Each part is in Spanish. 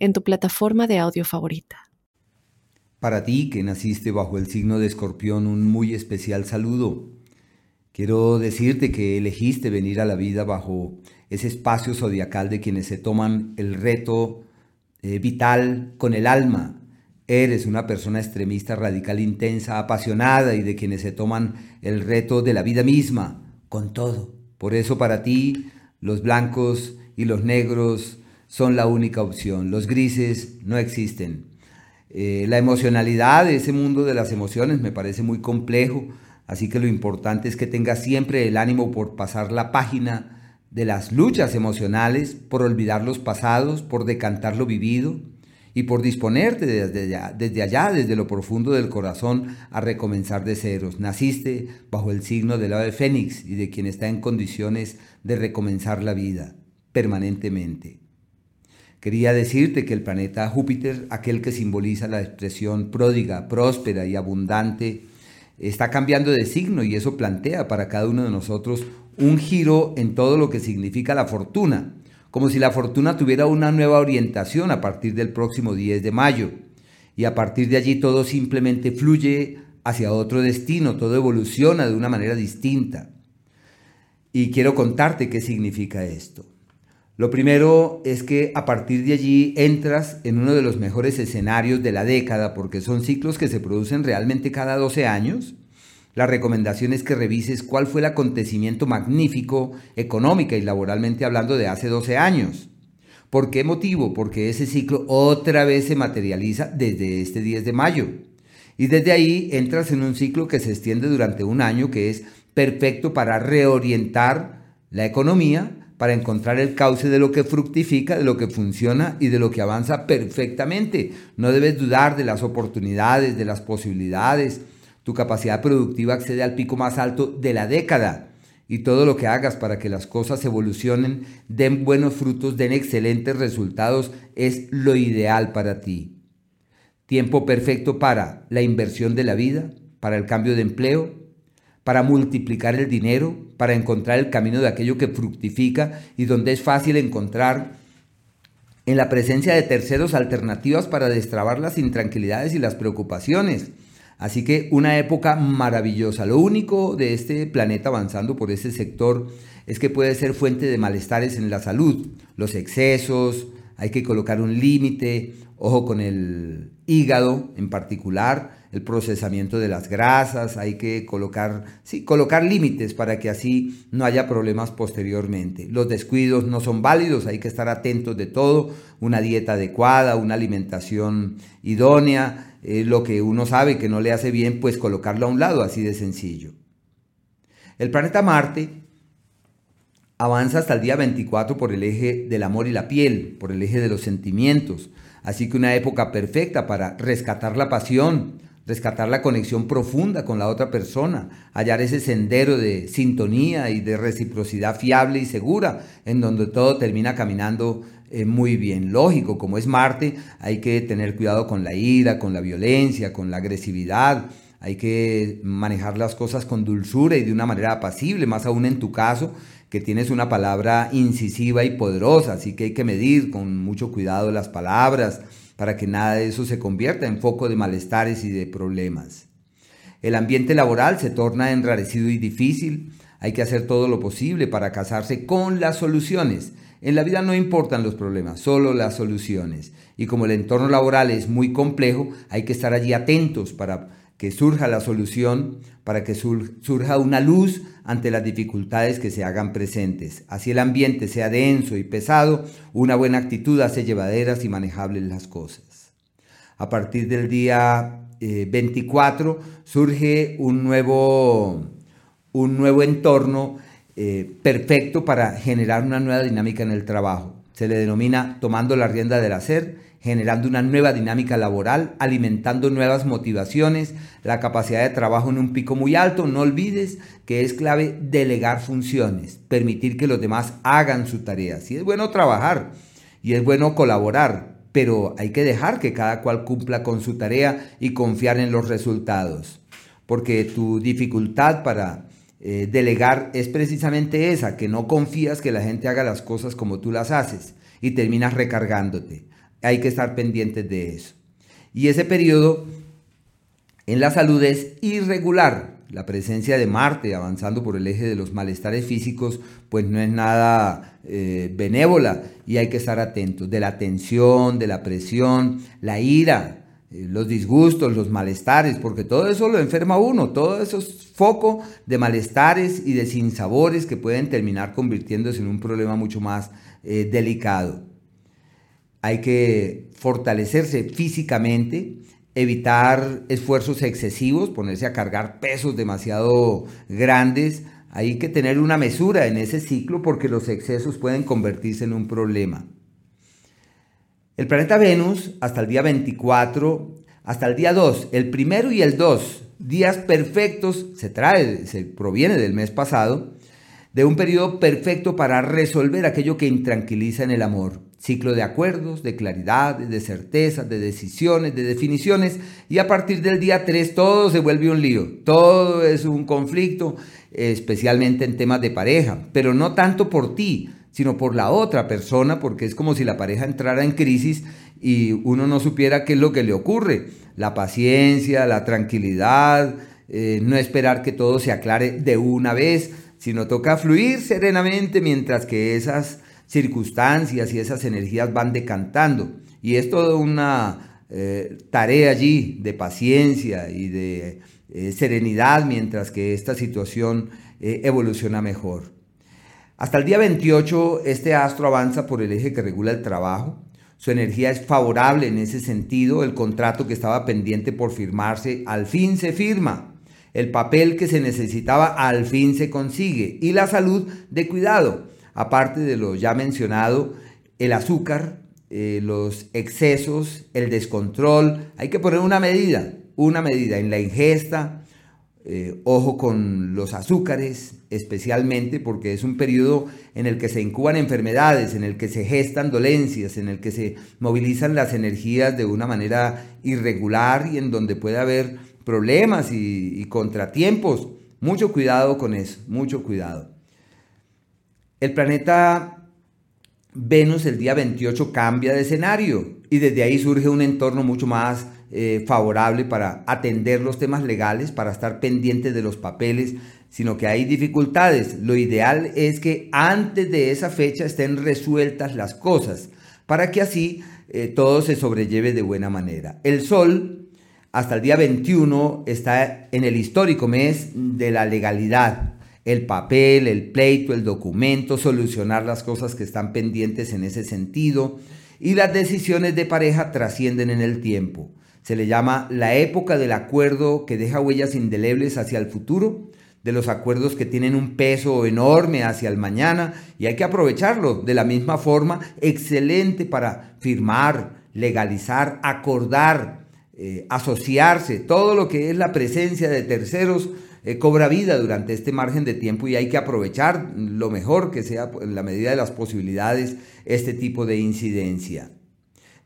en tu plataforma de audio favorita. Para ti que naciste bajo el signo de escorpión, un muy especial saludo. Quiero decirte que elegiste venir a la vida bajo ese espacio zodiacal de quienes se toman el reto eh, vital con el alma. Eres una persona extremista, radical, intensa, apasionada y de quienes se toman el reto de la vida misma, con todo. Por eso para ti los blancos y los negros son la única opción. Los grises no existen. Eh, la emocionalidad ese mundo de las emociones me parece muy complejo, así que lo importante es que tengas siempre el ánimo por pasar la página de las luchas emocionales, por olvidar los pasados, por decantar lo vivido y por disponerte desde desde allá, desde lo profundo del corazón, a recomenzar de ceros. Naciste bajo el signo del ave fénix y de quien está en condiciones de recomenzar la vida permanentemente. Quería decirte que el planeta Júpiter, aquel que simboliza la expresión pródiga, próspera y abundante, está cambiando de signo y eso plantea para cada uno de nosotros un giro en todo lo que significa la fortuna, como si la fortuna tuviera una nueva orientación a partir del próximo 10 de mayo. Y a partir de allí todo simplemente fluye hacia otro destino, todo evoluciona de una manera distinta. Y quiero contarte qué significa esto. Lo primero es que a partir de allí entras en uno de los mejores escenarios de la década, porque son ciclos que se producen realmente cada 12 años. La recomendación es que revises cuál fue el acontecimiento magnífico, económica y laboralmente hablando, de hace 12 años. ¿Por qué motivo? Porque ese ciclo otra vez se materializa desde este 10 de mayo. Y desde ahí entras en un ciclo que se extiende durante un año que es perfecto para reorientar la economía para encontrar el cauce de lo que fructifica, de lo que funciona y de lo que avanza perfectamente. No debes dudar de las oportunidades, de las posibilidades. Tu capacidad productiva accede al pico más alto de la década. Y todo lo que hagas para que las cosas evolucionen, den buenos frutos, den excelentes resultados, es lo ideal para ti. Tiempo perfecto para la inversión de la vida, para el cambio de empleo, para multiplicar el dinero, para encontrar el camino de aquello que fructifica y donde es fácil encontrar en la presencia de terceros alternativas para destrabar las intranquilidades y las preocupaciones. Así que una época maravillosa. Lo único de este planeta avanzando por ese sector es que puede ser fuente de malestares en la salud. Los excesos, hay que colocar un límite, ojo con el hígado en particular, el procesamiento de las grasas, hay que colocar, sí, colocar límites para que así no haya problemas posteriormente. Los descuidos no son válidos, hay que estar atentos de todo, una dieta adecuada, una alimentación idónea, eh, lo que uno sabe que no le hace bien, pues colocarlo a un lado, así de sencillo. El planeta Marte avanza hasta el día 24 por el eje del amor y la piel, por el eje de los sentimientos, así que una época perfecta para rescatar la pasión, rescatar la conexión profunda con la otra persona, hallar ese sendero de sintonía y de reciprocidad fiable y segura, en donde todo termina caminando eh, muy bien. Lógico, como es Marte, hay que tener cuidado con la ira, con la violencia, con la agresividad, hay que manejar las cosas con dulzura y de una manera apacible, más aún en tu caso, que tienes una palabra incisiva y poderosa, así que hay que medir con mucho cuidado las palabras, para que nada de eso se convierta en foco de malestares y de problemas. El ambiente laboral se torna enrarecido y difícil. Hay que hacer todo lo posible para casarse con las soluciones. En la vida no importan los problemas, solo las soluciones. Y como el entorno laboral es muy complejo, hay que estar allí atentos para que surja la solución, para que surja una luz ante las dificultades que se hagan presentes. Así el ambiente sea denso y pesado, una buena actitud hace llevaderas y manejables las cosas. A partir del día 24 eh, surge un nuevo, un nuevo entorno eh, perfecto para generar una nueva dinámica en el trabajo Se le denomina tomando la rienda del hacer, generando una nueva dinámica laboral, alimentando nuevas motivaciones, la capacidad de trabajo en un pico muy alto. No olvides que es clave delegar funciones, permitir que los demás hagan su tarea. Sí es bueno trabajar y es bueno colaborar, pero hay que dejar que cada cual cumpla con su tarea y confiar en los resultados. Porque tu dificultad para eh, delegar es precisamente esa, que no confías que la gente haga las cosas como tú las haces y terminas recargándote. Hay que estar pendientes de eso. Y ese periodo en la salud es irregular. La presencia de Marte avanzando por el eje de los malestares físicos, pues no es nada eh, benévola y hay que estar atentos. De la tensión, de la presión, la ira, eh, los disgustos, los malestares, porque todo eso lo enferma uno, todo eso es foco de malestares y de sinsabores que pueden terminar convirtiéndose en un problema mucho más eh, delicado. Hay que fortalecerse físicamente, evitar esfuerzos excesivos, ponerse a cargar pesos demasiado grandes. Hay que tener una mesura en ese ciclo porque los excesos pueden convertirse en un problema. El planeta Venus, hasta el día 24, hasta el día 2, el primero y el 2, días perfectos, se trae, se proviene del mes pasado, de un periodo perfecto para resolver aquello que intranquiliza en el amor. Ciclo de acuerdos, de claridad, de certezas, de decisiones, de definiciones. Y a partir del día 3 todo se vuelve un lío. Todo es un conflicto, especialmente en temas de pareja. Pero no tanto por ti, sino por la otra persona, porque es como si la pareja entrara en crisis y uno no supiera qué es lo que le ocurre. La paciencia, la tranquilidad, eh, no esperar que todo se aclare de una vez, sino toca fluir serenamente mientras que esas circunstancias y esas energías van decantando. Y es toda una eh, tarea allí de paciencia y de eh, serenidad mientras que esta situación evoluciona mejor. Hasta el día 28 este astro avanza por el eje que regula el trabajo. Su energía es favorable en ese sentido. El contrato que estaba pendiente por firmarse al fin se firma. El papel que se necesitaba al fin se consigue. Y la salud de cuidado. Aparte de lo ya mencionado, el azúcar, eh, los excesos, el descontrol. Hay que poner una medida, una medida en la ingesta, eh, ojo con los azúcares, especialmente porque es un periodo en el que se incuban enfermedades, en el que se gestan dolencias, en el que se movilizan las energías de una manera irregular y en donde puede haber problemas y, contratiempos. Mucho cuidado con eso, mucho cuidado. El planeta Venus el día 28 cambia de escenario y desde ahí surge un entorno mucho más eh, favorable para atender los temas legales, para estar pendientes de los papeles, sino que hay dificultades. Lo ideal es que antes de esa fecha estén resueltas las cosas, para que así eh, todo se sobrelleve de buena manera. El Sol, hasta el día 21, está en el histórico mes de la legalidad. El papel, el pleito, el documento, solucionar las cosas que están pendientes en ese sentido. Y las decisiones de pareja trascienden en el tiempo. Se le llama la época del acuerdo que deja huellas indelebles hacia el futuro, de los acuerdos que tienen un peso enorme hacia el mañana y hay que aprovecharlo de la misma forma, excelente para firmar, legalizar, acordar, eh, asociarse, todo lo que es la presencia de terceros eh, cobra vida durante este margen de tiempo y hay que aprovechar lo mejor que sea en la medida de las posibilidades este tipo de incidencia.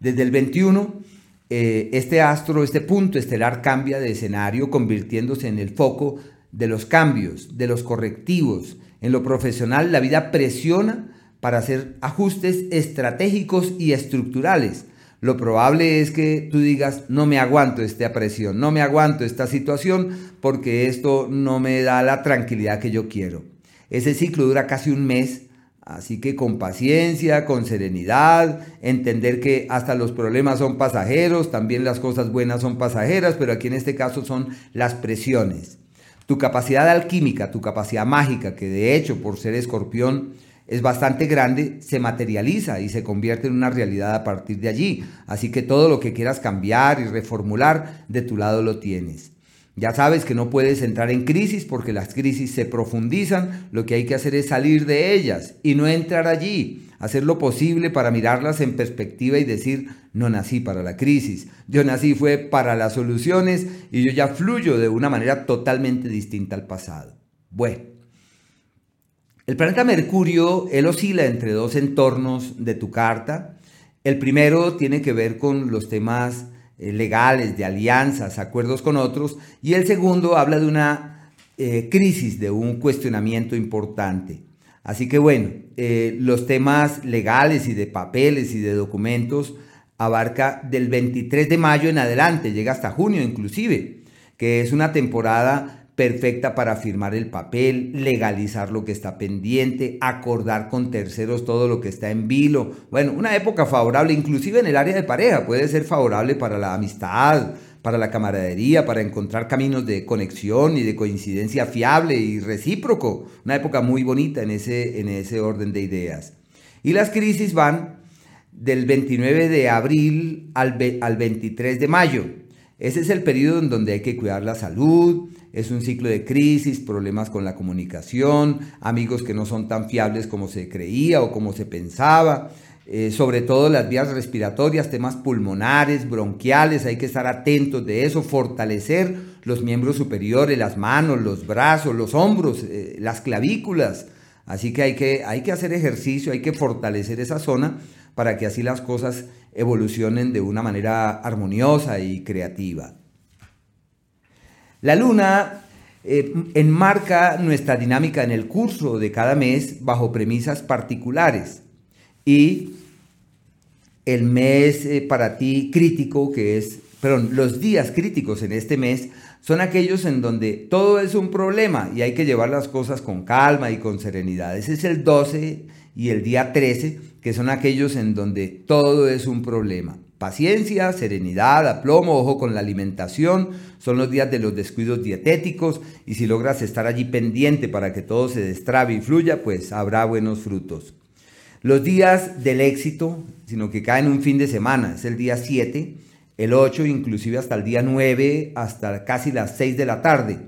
Desde el 21 eh, este astro, este punto estelar cambia de escenario convirtiéndose en el foco de los cambios, de los correctivos. En lo profesional la vida presiona para hacer ajustes estratégicos y estructurales. Lo probable es que tú digas, no me aguanto esta presión, no me aguanto esta situación porque esto no me da la tranquilidad que yo quiero. Ese ciclo dura casi un mes Así que con paciencia, con serenidad, entender que hasta los problemas son pasajeros, también las cosas buenas son pasajeras, pero aquí en este caso son las presiones. Tu capacidad alquímica, tu capacidad mágica, que de hecho por ser escorpión es bastante grande, se materializa y se convierte en una realidad a partir de allí. Así que todo lo que quieras cambiar y reformular, de tu lado lo tienes. Ya sabes que no puedes entrar en crisis porque las crisis se profundizan, lo que hay que hacer es salir de ellas y no entrar allí. hacer lo posible para mirarlas en perspectiva y decir, no nací para la crisis, yo nací fue para las soluciones y yo ya fluyo de una manera totalmente distinta al pasado. Bueno, el planeta Mercurio, él oscila entre dos entornos de tu carta. El primero tiene que ver con los temas eh, legales, de alianzas, acuerdos con otros, y el segundo habla de una eh, crisis, de un cuestionamiento importante. Así que bueno, eh, los temas legales y de papeles y de documentos abarca del 23 de mayo en adelante, llega hasta junio inclusive, que es una temporada perfecta para firmar el papel, legalizar lo que está pendiente, acordar con terceros todo lo que está en vilo. Bueno, una época favorable, inclusive en el área de pareja, puede ser favorable para la amistad, para la camaradería, para encontrar caminos de conexión y de coincidencia fiable y recíproco. Una época muy bonita en ese, en ese orden de ideas. Y las crisis van del 29 de abril al, al 23 de mayo. Ese es el periodo en donde hay que cuidar la salud, es un ciclo de crisis, problemas con la comunicación, amigos que no son tan fiables como se creía o como se pensaba, eh, sobre todo las vías respiratorias, temas pulmonares, bronquiales, hay que estar atentos de eso, fortalecer los miembros superiores, las manos, los brazos, los hombros, eh, las clavículas. Así que hay, que hay que hacer ejercicio, hay que fortalecer esa zona para que así las cosas evolucionen de una manera armoniosa y creativa. La luna eh, enmarca nuestra dinámica en el curso de cada mes bajo premisas particulares y el mes eh, para ti crítico, que es, perdón, los días críticos en este mes son aquellos en donde todo es un problema y hay que llevar las cosas con calma y con serenidad. Ese es el 12 y el día 13, que son aquellos en donde todo es un problema. Paciencia, serenidad, aplomo, ojo con la alimentación, son los días de los descuidos dietéticos y si logras estar allí pendiente para que todo se destrabe y fluya, pues habrá buenos frutos. Los días del éxito, sino que caen un fin de semana, es el día 7, el 8, inclusive hasta el día 9, hasta casi las 6 de la tarde.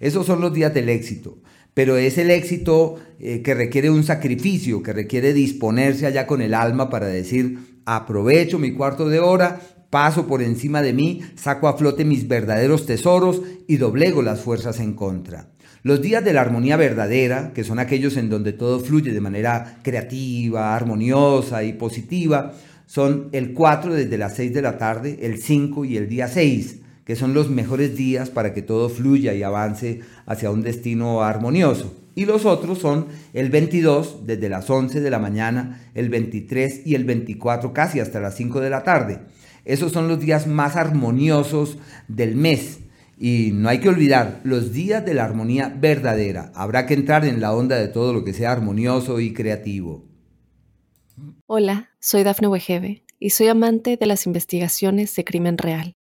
Esos son los días del éxito pero es el éxito eh, que requiere un sacrificio, que requiere disponerse allá con el alma para decir, aprovecho mi cuarto de hora, paso por encima de mí, saco a flote mis verdaderos tesoros y doblego las fuerzas en contra. Los días de la armonía verdadera, que son aquellos en donde todo fluye de manera creativa, armoniosa y positiva, son el 4 desde las 6 de la tarde, el 5 y el día 6 que son los mejores días para que todo fluya y avance hacia un destino armonioso. Y los otros son el 22 desde las 11 de la mañana, el 23 y el 24 casi hasta las 5 de la tarde. Esos son los días más armoniosos del mes. Y no hay que olvidar los días de la armonía verdadera. Habrá que entrar en la onda de todo lo que sea armonioso y creativo. Hola, soy Dafne Wegebe y soy amante de las investigaciones de crimen real.